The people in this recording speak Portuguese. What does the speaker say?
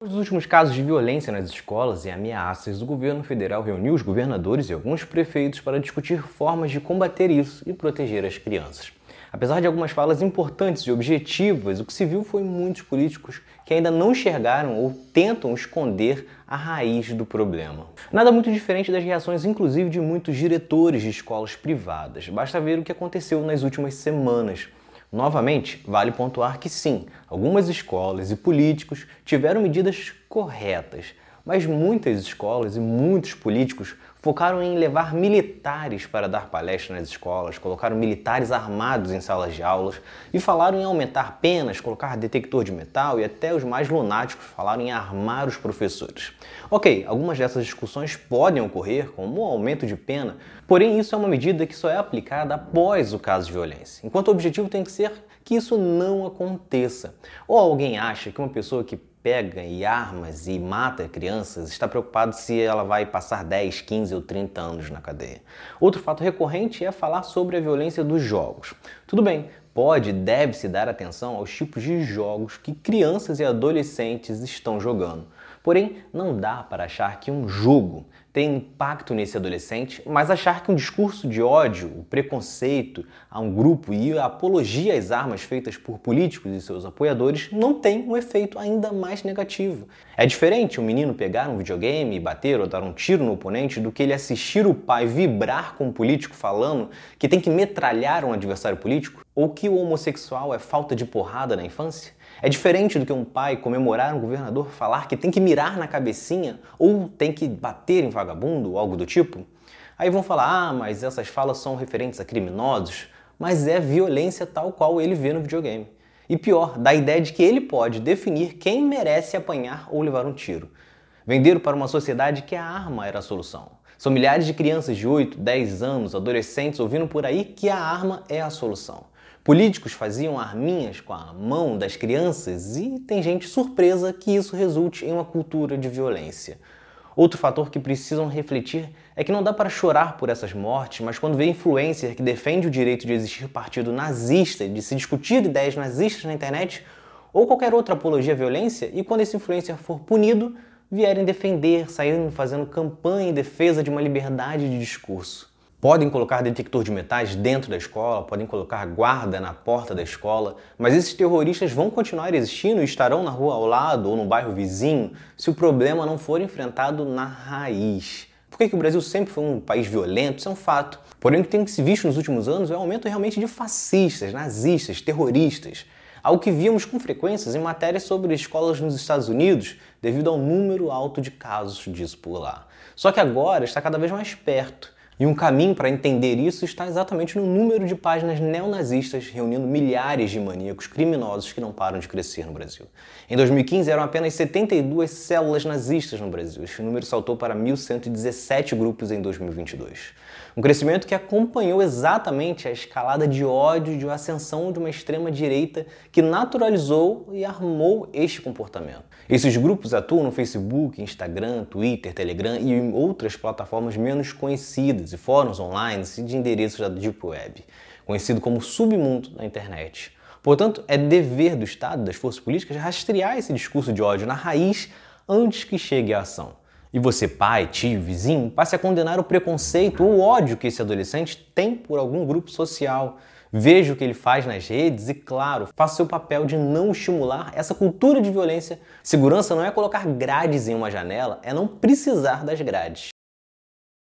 Os últimos casos de violência nas escolas e ameaças, o governo federal reuniu os governadores e alguns prefeitos para discutir formas de combater isso e proteger as crianças. Apesar de algumas falas importantes e objetivas, o que se viu foi muitos políticos que ainda não enxergaram ou tentam esconder a raiz do problema. Nada muito diferente das reações, inclusive, de muitos diretores de escolas privadas. Basta ver o que aconteceu nas últimas semanas. Novamente, vale pontuar que sim, algumas escolas e políticos tiveram medidas corretas, mas muitas escolas e muitos políticos focaram em levar militares para dar palestras nas escolas, colocaram militares armados em salas de aulas e falaram em aumentar penas, colocar detector de metal e até os mais lunáticos falaram em armar os professores. Ok, algumas dessas discussões podem ocorrer, como o aumento de pena, porém isso é uma medida que só é aplicada após o caso de violência, enquanto o objetivo tem que ser que isso não aconteça. Ou alguém acha que uma pessoa que pega e armas e mata crianças está preocupado se ela vai passar 10, 15 ou 30 anos na cadeia. Outro fato recorrente é falar sobre a violência dos jogos. Tudo bem, pode e deve se dar atenção aos tipos de jogos que crianças e adolescentes estão jogando. Porém, não dá para achar que um jogo tem impacto nesse adolescente, mas achar que um discurso de ódio, o preconceito a um grupo e a apologia às armas feitas por políticos e seus apoiadores não tem um efeito ainda mais negativo. É diferente um menino pegar um videogame e bater ou dar um tiro no oponente do que ele assistir o pai vibrar com um político falando que tem que metralhar um adversário político ou que o homossexual é falta de porrada na infância. É diferente do que um pai comemorar um governador falar que tem que mirar na cabecinha ou tem que bater em vagabundo ou algo do tipo. Aí vão falar: ah, mas essas falas são referentes a criminosos, mas é violência tal qual ele vê no videogame. E pior, dá a ideia de que ele pode definir quem merece apanhar ou levar um tiro. Venderam para uma sociedade que a arma era a solução. São milhares de crianças de 8, 10 anos, adolescentes ouvindo por aí que a arma é a solução. Políticos faziam arminhas com a mão das crianças e tem gente surpresa que isso resulte em uma cultura de violência. Outro fator que precisam refletir é que não dá para chorar por essas mortes, mas quando vê influencer que defende o direito de existir partido nazista, de se discutir ideias nazistas na internet ou qualquer outra apologia à violência, e quando esse influencer for punido, vierem defender, saírem fazendo campanha em defesa de uma liberdade de discurso. Podem colocar detector de metais dentro da escola, podem colocar guarda na porta da escola, mas esses terroristas vão continuar existindo e estarão na rua ao lado ou no bairro vizinho se o problema não for enfrentado na raiz. Por que, que o Brasil sempre foi um país violento? Isso é um fato. Porém, o que tem se visto nos últimos anos é o aumento realmente de fascistas, nazistas, terroristas. Algo que víamos com frequências em matérias sobre escolas nos Estados Unidos, devido ao número alto de casos disso por lá. Só que agora está cada vez mais perto. E um caminho para entender isso está exatamente no número de páginas neonazistas reunindo milhares de maníacos criminosos que não param de crescer no Brasil. Em 2015 eram apenas 72 células nazistas no Brasil. Este número saltou para 1.117 grupos em 2022. Um crescimento que acompanhou exatamente a escalada de ódio de ascensão de uma extrema-direita que naturalizou e armou este comportamento. Esses grupos atuam no Facebook, Instagram, Twitter, Telegram e em outras plataformas menos conhecidas e fóruns online e de endereços da Deep Web, conhecido como submundo da internet. Portanto, é dever do Estado, das forças políticas, rastrear esse discurso de ódio na raiz antes que chegue à ação. E você, pai, tio, vizinho, passe a condenar o preconceito ou o ódio que esse adolescente tem por algum grupo social. Veja o que ele faz nas redes e, claro, faça seu papel de não estimular essa cultura de violência. Segurança não é colocar grades em uma janela, é não precisar das grades.